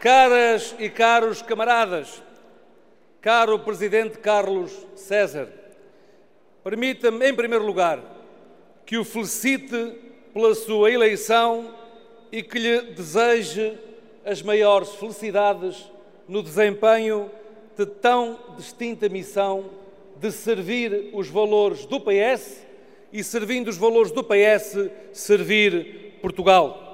Caras e caros camaradas, caro Presidente Carlos César, permita-me, em primeiro lugar, que o felicite pela sua eleição e que lhe deseje as maiores felicidades no desempenho de tão distinta missão de servir os valores do PS e, servindo os valores do PS, servir Portugal.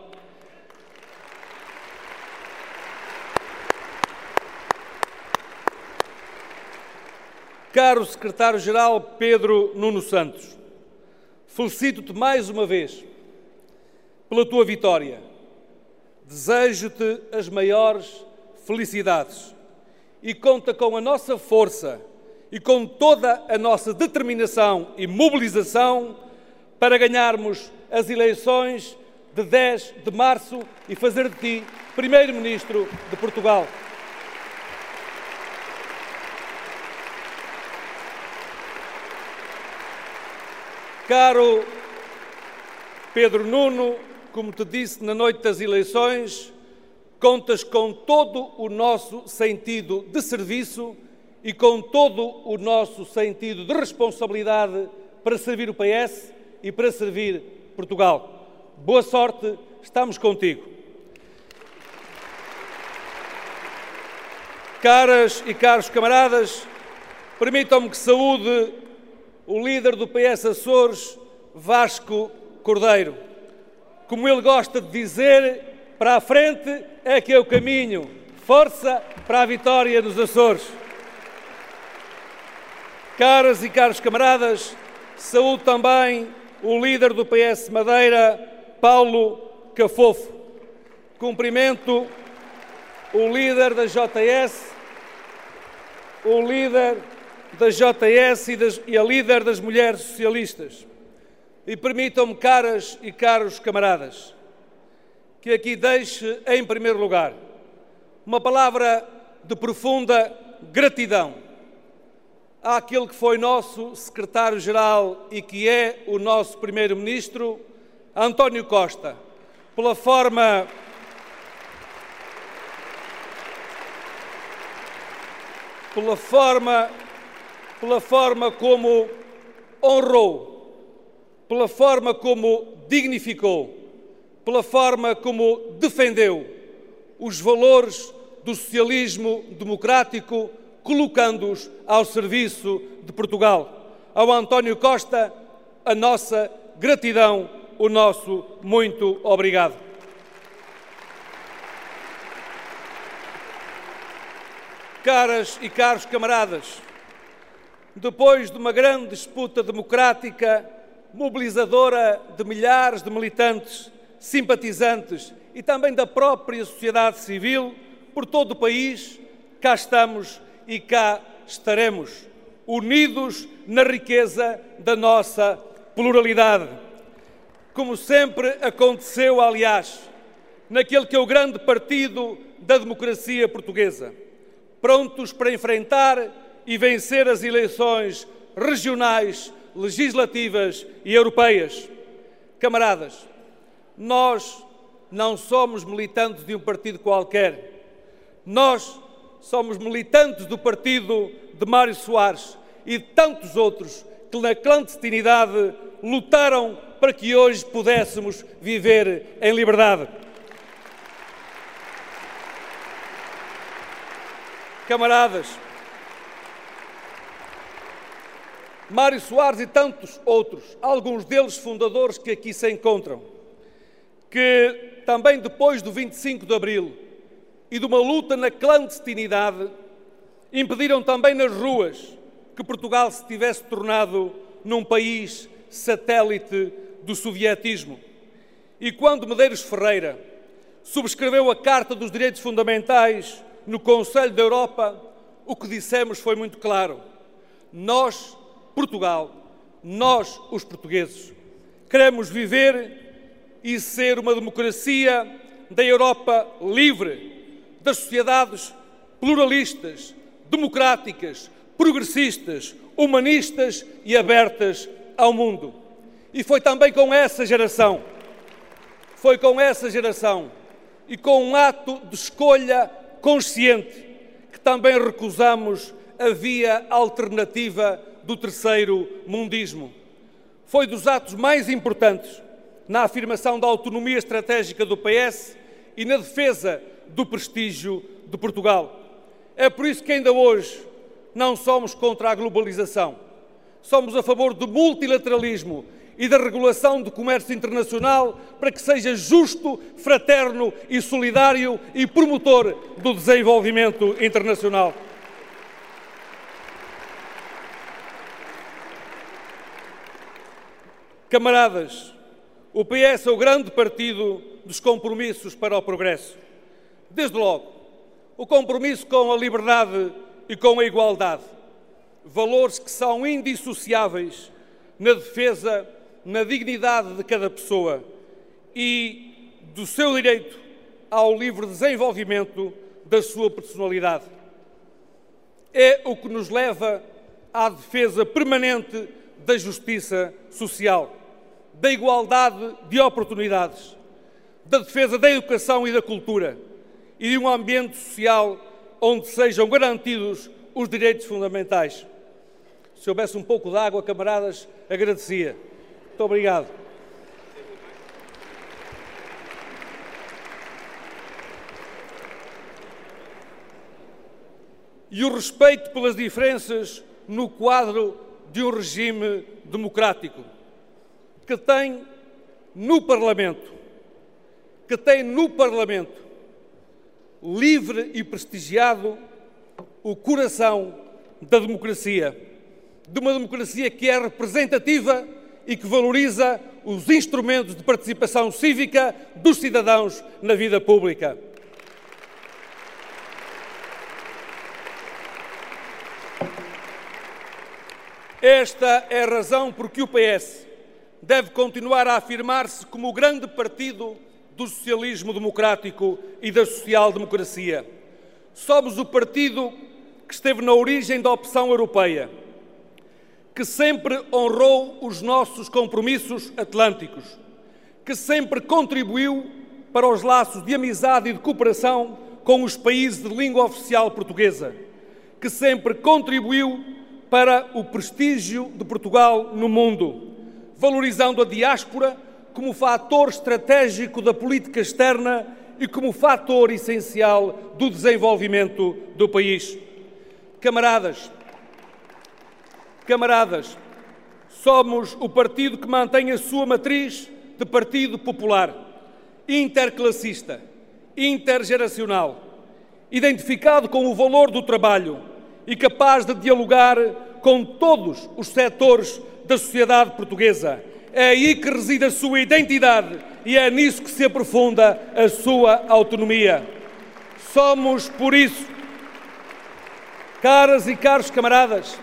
Caro Secretário-Geral Pedro Nuno Santos, felicito-te mais uma vez pela tua vitória. Desejo-te as maiores felicidades e conta com a nossa força e com toda a nossa determinação e mobilização para ganharmos as eleições de 10 de março e fazer de ti Primeiro-Ministro de Portugal. Caro Pedro Nuno, como te disse na noite das eleições, contas com todo o nosso sentido de serviço e com todo o nosso sentido de responsabilidade para servir o PS e para servir Portugal. Boa sorte, estamos contigo. Caras e caros camaradas, permitam-me que saúde o líder do PS Açores, Vasco Cordeiro. Como ele gosta de dizer, para a frente é que é o caminho. Força para a vitória nos Açores. Caras e caros camaradas, saúdo também o líder do PS Madeira, Paulo Cafofo. Cumprimento o líder da JS, o líder da JS e, das, e a líder das mulheres socialistas. E permitam-me, caras e caros camaradas, que aqui deixe, em primeiro lugar, uma palavra de profunda gratidão àquele que foi nosso secretário-geral e que é o nosso primeiro-ministro, António Costa, pela forma pela forma pela forma como honrou, pela forma como dignificou, pela forma como defendeu os valores do socialismo democrático, colocando-os ao serviço de Portugal. Ao António Costa, a nossa gratidão, o nosso muito obrigado. Caras e caros camaradas, depois de uma grande disputa democrática, mobilizadora de milhares de militantes, simpatizantes e também da própria sociedade civil por todo o país, cá estamos e cá estaremos, unidos na riqueza da nossa pluralidade. Como sempre aconteceu, aliás, naquele que é o grande partido da democracia portuguesa, prontos para enfrentar e vencer as eleições regionais, legislativas e europeias. Camaradas, nós não somos militantes de um partido qualquer. Nós somos militantes do partido de Mário Soares e de tantos outros que na clandestinidade lutaram para que hoje pudéssemos viver em liberdade. Camaradas, Mário Soares e tantos outros, alguns deles fundadores que aqui se encontram, que também depois do 25 de Abril e de uma luta na clandestinidade, impediram também nas ruas que Portugal se tivesse tornado num país satélite do sovietismo. E quando Medeiros Ferreira subscreveu a Carta dos Direitos Fundamentais no Conselho da Europa, o que dissemos foi muito claro. Nós Portugal, nós, os portugueses, queremos viver e ser uma democracia da Europa livre, das sociedades pluralistas, democráticas, progressistas, humanistas e abertas ao mundo. E foi também com essa geração, foi com essa geração e com um ato de escolha consciente que também recusamos a via alternativa do terceiro mundismo. Foi dos atos mais importantes na afirmação da autonomia estratégica do PS e na defesa do prestígio de Portugal. É por isso que ainda hoje não somos contra a globalização. Somos a favor do multilateralismo e da regulação do comércio internacional para que seja justo, fraterno e solidário e promotor do desenvolvimento internacional. Camaradas, o PS é o grande partido dos compromissos para o progresso. Desde logo, o compromisso com a liberdade e com a igualdade, valores que são indissociáveis na defesa, na dignidade de cada pessoa e do seu direito ao livre desenvolvimento da sua personalidade. É o que nos leva à defesa permanente da justiça social, da igualdade de oportunidades, da defesa da educação e da cultura e de um ambiente social onde sejam garantidos os direitos fundamentais. Se houvesse um pouco de água, camaradas, agradecia. Muito obrigado. E o respeito pelas diferenças no quadro de um regime democrático que tem no Parlamento, que tem no Parlamento livre e prestigiado o coração da democracia, de uma democracia que é representativa e que valoriza os instrumentos de participação cívica dos cidadãos na vida pública. Esta é a razão por que o PS deve continuar a afirmar-se como o grande partido do socialismo democrático e da social-democracia. Somos o partido que esteve na origem da opção europeia, que sempre honrou os nossos compromissos atlânticos, que sempre contribuiu para os laços de amizade e de cooperação com os países de língua oficial portuguesa, que sempre contribuiu para o prestígio de Portugal no mundo, valorizando a diáspora como fator estratégico da política externa e como fator essencial do desenvolvimento do país. Camaradas, camaradas, somos o partido que mantém a sua matriz de partido popular, interclassista, intergeracional, identificado com o valor do trabalho e capaz de dialogar com todos os setores da sociedade portuguesa é aí que reside a sua identidade e é nisso que se aprofunda a sua autonomia. Somos, por isso, caras e caros camaradas,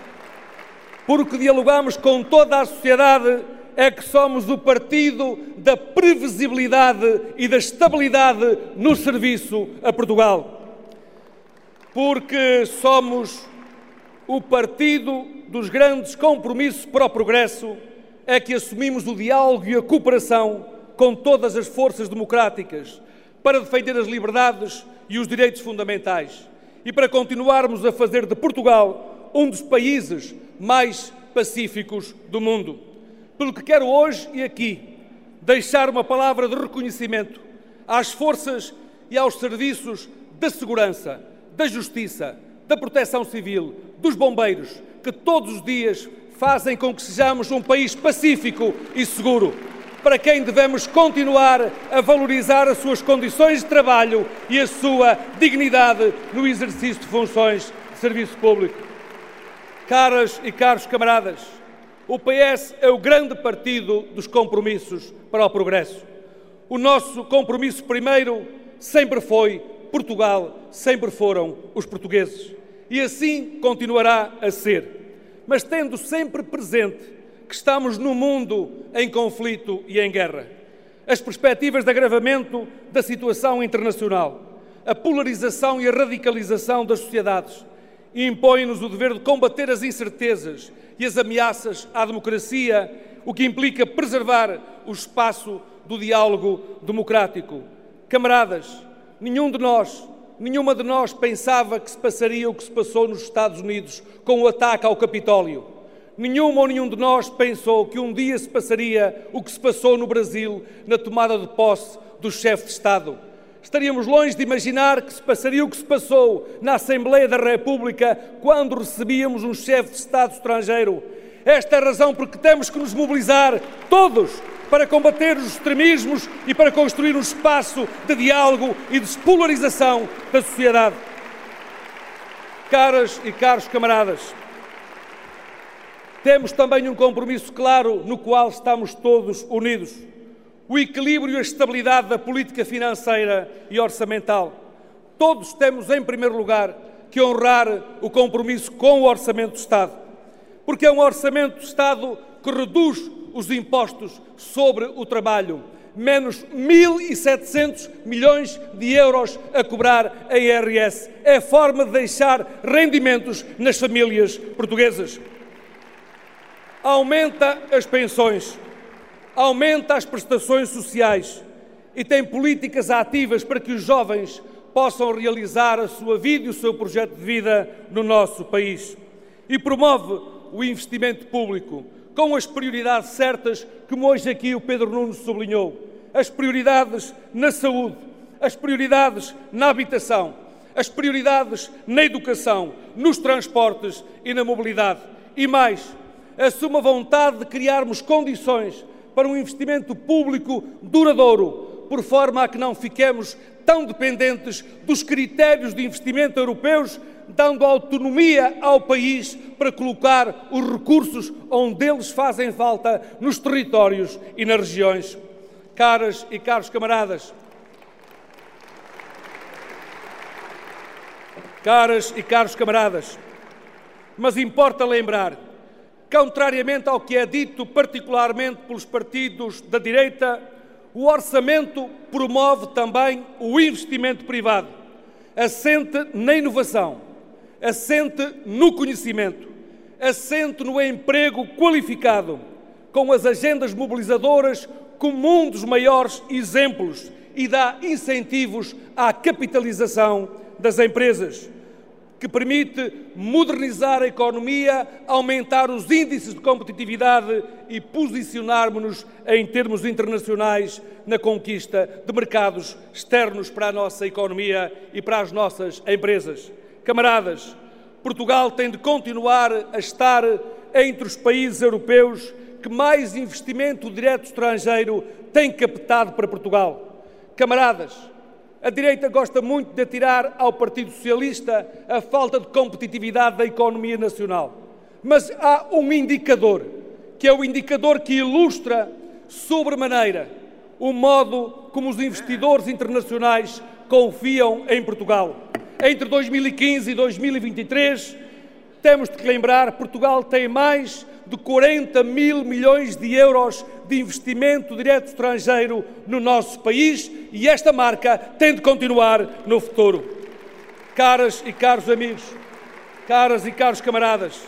porque dialogamos com toda a sociedade, é que somos o partido da previsibilidade e da estabilidade no serviço a Portugal. Porque somos o partido dos grandes compromissos para o progresso é que assumimos o diálogo e a cooperação com todas as forças democráticas para defender as liberdades e os direitos fundamentais e para continuarmos a fazer de Portugal um dos países mais pacíficos do mundo. Pelo que quero hoje e aqui deixar uma palavra de reconhecimento às forças e aos serviços da segurança, da justiça, da proteção civil, dos bombeiros, que todos os dias fazem com que sejamos um país pacífico e seguro, para quem devemos continuar a valorizar as suas condições de trabalho e a sua dignidade no exercício de funções de serviço público. Caras e caros camaradas, o PS é o grande partido dos compromissos para o progresso. O nosso compromisso primeiro sempre foi Portugal, sempre foram os portugueses. E assim continuará a ser mas tendo sempre presente que estamos num mundo em conflito e em guerra. As perspectivas de agravamento da situação internacional, a polarização e a radicalização das sociedades impõem-nos o dever de combater as incertezas e as ameaças à democracia, o que implica preservar o espaço do diálogo democrático. Camaradas, Nenhum de nós, nenhuma de nós pensava que se passaria o que se passou nos Estados Unidos com o ataque ao Capitólio. Nenhuma ou nenhum de nós pensou que um dia se passaria o que se passou no Brasil na tomada de posse do chefe de Estado. Estaríamos longe de imaginar que se passaria o que se passou na Assembleia da República quando recebíamos um chefe de Estado estrangeiro. Esta é a razão porque temos que nos mobilizar todos para combater os extremismos e para construir um espaço de diálogo e de despolarização da sociedade. Caras e caros camaradas, temos também um compromisso claro no qual estamos todos unidos: o equilíbrio e a estabilidade da política financeira e orçamental. Todos temos, em primeiro lugar, que honrar o compromisso com o Orçamento do Estado, porque é um Orçamento do Estado que reduz os impostos sobre o trabalho. Menos 1.700 milhões de euros a cobrar a IRS. É forma de deixar rendimentos nas famílias portuguesas. Aumenta as pensões, aumenta as prestações sociais e tem políticas ativas para que os jovens possam realizar a sua vida e o seu projeto de vida no nosso país. E promove o investimento público com as prioridades certas, como hoje aqui o Pedro Nunes sublinhou. As prioridades na saúde, as prioridades na habitação, as prioridades na educação, nos transportes e na mobilidade. E mais, assume a vontade de criarmos condições para um investimento público duradouro, por forma a que não fiquemos tão dependentes dos critérios de investimento europeus dando autonomia ao país para colocar os recursos onde eles fazem falta nos territórios e nas regiões. Caras e caros camaradas, caras e caros camaradas, mas importa lembrar, contrariamente ao que é dito particularmente pelos partidos da direita, o orçamento promove também o investimento privado, assente na inovação assente no conhecimento, assente no emprego qualificado, com as agendas mobilizadoras como um dos maiores exemplos e dá incentivos à capitalização das empresas, que permite modernizar a economia, aumentar os índices de competitividade e posicionarmos-nos em termos internacionais na conquista de mercados externos para a nossa economia e para as nossas empresas. Camaradas, Portugal tem de continuar a estar entre os países europeus que mais investimento direto estrangeiro tem captado para Portugal. Camaradas, a direita gosta muito de atirar ao Partido Socialista a falta de competitividade da economia nacional. Mas há um indicador, que é o indicador que ilustra sobremaneira o modo como os investidores internacionais confiam em Portugal entre 2015 e 2023, temos de lembrar, Portugal tem mais de 40 mil milhões de euros de investimento direto estrangeiro no nosso país e esta marca tem de continuar no futuro. Caras e caros amigos, caras e caros camaradas,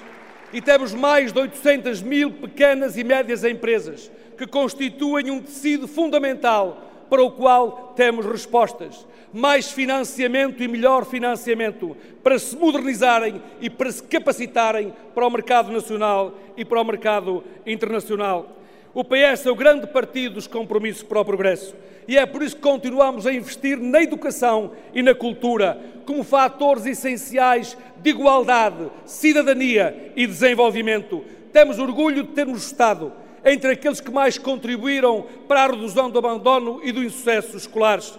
e temos mais de 800 mil pequenas e médias empresas que constituem um tecido fundamental para o qual temos respostas. Mais financiamento e melhor financiamento para se modernizarem e para se capacitarem para o mercado nacional e para o mercado internacional. O PS é o grande partido dos compromissos para o progresso e é por isso que continuamos a investir na educação e na cultura como fatores essenciais de igualdade, cidadania e desenvolvimento. Temos orgulho de termos Estado entre aqueles que mais contribuíram para a redução do abandono e do insucesso escolares,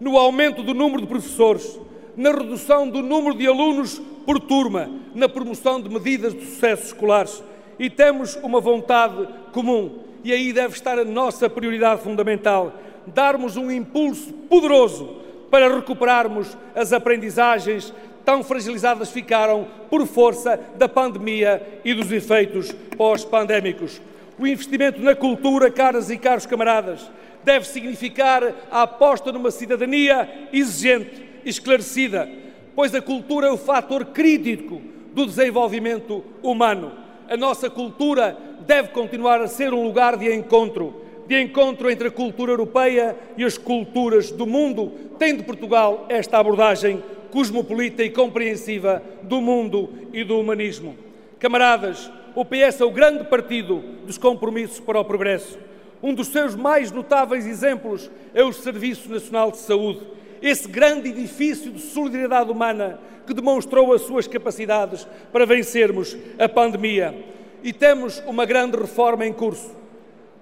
no aumento do número de professores, na redução do número de alunos por turma, na promoção de medidas de sucesso escolares. E temos uma vontade comum, e aí deve estar a nossa prioridade fundamental: darmos um impulso poderoso para recuperarmos as aprendizagens tão fragilizadas ficaram por força da pandemia e dos efeitos pós-pandémicos. O investimento na cultura, caras e caros camaradas, deve significar a aposta numa cidadania exigente, esclarecida, pois a cultura é o fator crítico do desenvolvimento humano. A nossa cultura deve continuar a ser um lugar de encontro, de encontro entre a cultura europeia e as culturas do mundo, tem de Portugal esta abordagem cosmopolita e compreensiva do mundo e do humanismo. Camaradas, o PS é o grande partido dos compromissos para o progresso. Um dos seus mais notáveis exemplos é o Serviço Nacional de Saúde, esse grande edifício de solidariedade humana que demonstrou as suas capacidades para vencermos a pandemia. E temos uma grande reforma em curso.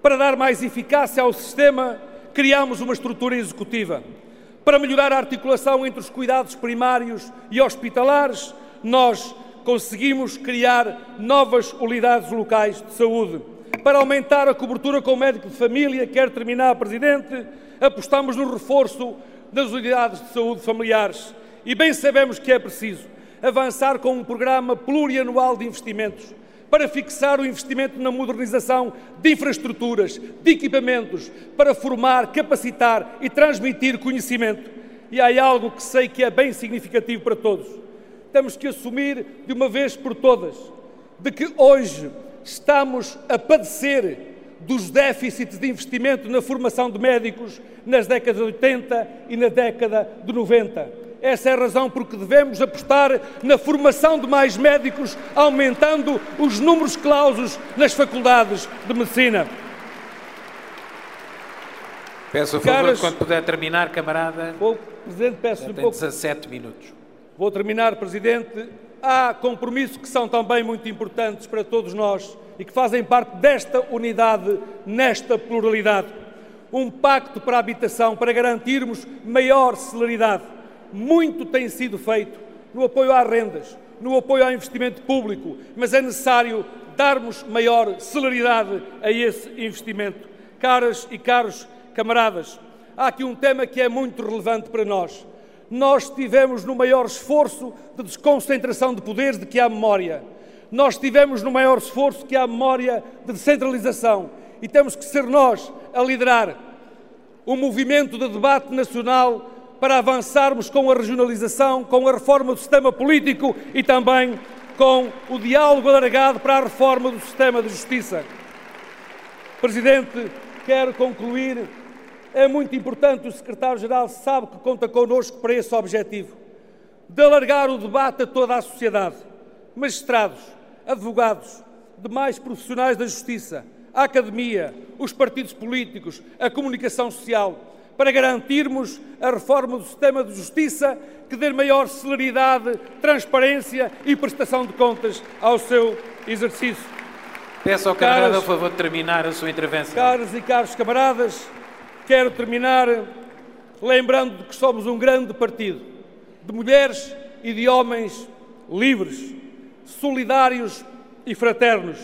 Para dar mais eficácia ao sistema, criamos uma estrutura executiva. Para melhorar a articulação entre os cuidados primários e hospitalares, nós conseguimos criar novas unidades locais de saúde. Para aumentar a cobertura com o médico de família, quer terminar, Presidente, apostamos no reforço das unidades de saúde familiares. E bem sabemos que é preciso avançar com um programa plurianual de investimentos para fixar o investimento na modernização de infraestruturas, de equipamentos, para formar, capacitar e transmitir conhecimento. E há algo que sei que é bem significativo para todos temos que assumir de uma vez por todas de que hoje estamos a padecer dos déficits de investimento na formação de médicos nas décadas de 80 e na década de 90. Essa é a razão por que devemos apostar na formação de mais médicos, aumentando os números clausos nas faculdades de medicina. Peço a favor, Caras, quando puder terminar, camarada. Presidente, peço um pouco. 17 minutos. Vou terminar, Presidente. Há compromissos que são também muito importantes para todos nós e que fazem parte desta unidade, nesta pluralidade. Um pacto para a habitação, para garantirmos maior celeridade. Muito tem sido feito no apoio às rendas, no apoio ao investimento público, mas é necessário darmos maior celeridade a esse investimento. Caras e caros camaradas, há aqui um tema que é muito relevante para nós nós estivemos no maior esforço de desconcentração de poderes de que há memória. Nós estivemos no maior esforço que há memória de descentralização. E temos que ser nós a liderar o movimento de debate nacional para avançarmos com a regionalização, com a reforma do sistema político e também com o diálogo alargado para a reforma do sistema de justiça. Presidente, quero concluir é muito importante, o secretário-geral sabe que conta connosco para esse objetivo, de alargar o debate a toda a sociedade, magistrados, advogados, demais profissionais da justiça, a academia, os partidos políticos, a comunicação social, para garantirmos a reforma do sistema de justiça que dê maior celeridade, transparência e prestação de contas ao seu exercício. Peço ao camarada, a favor, de terminar a sua intervenção. Caros e caros camaradas, Quero terminar lembrando que somos um grande partido de mulheres e de homens livres, solidários e fraternos.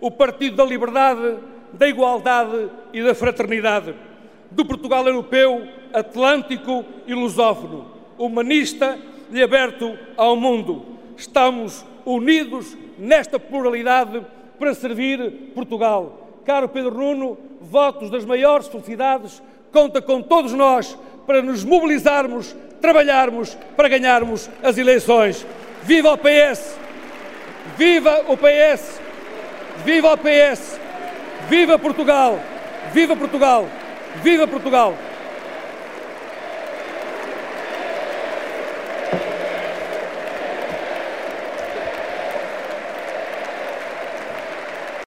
O Partido da Liberdade, da Igualdade e da Fraternidade. Do Portugal europeu, atlântico e lusófono, humanista e aberto ao mundo. Estamos unidos nesta pluralidade para servir Portugal caro Pedro Nuno, votos das maiores felicidades, conta com todos nós para nos mobilizarmos, trabalharmos para ganharmos as eleições. Viva o PS! Viva o PS! Viva o PS! Viva Portugal! Viva Portugal! Viva Portugal!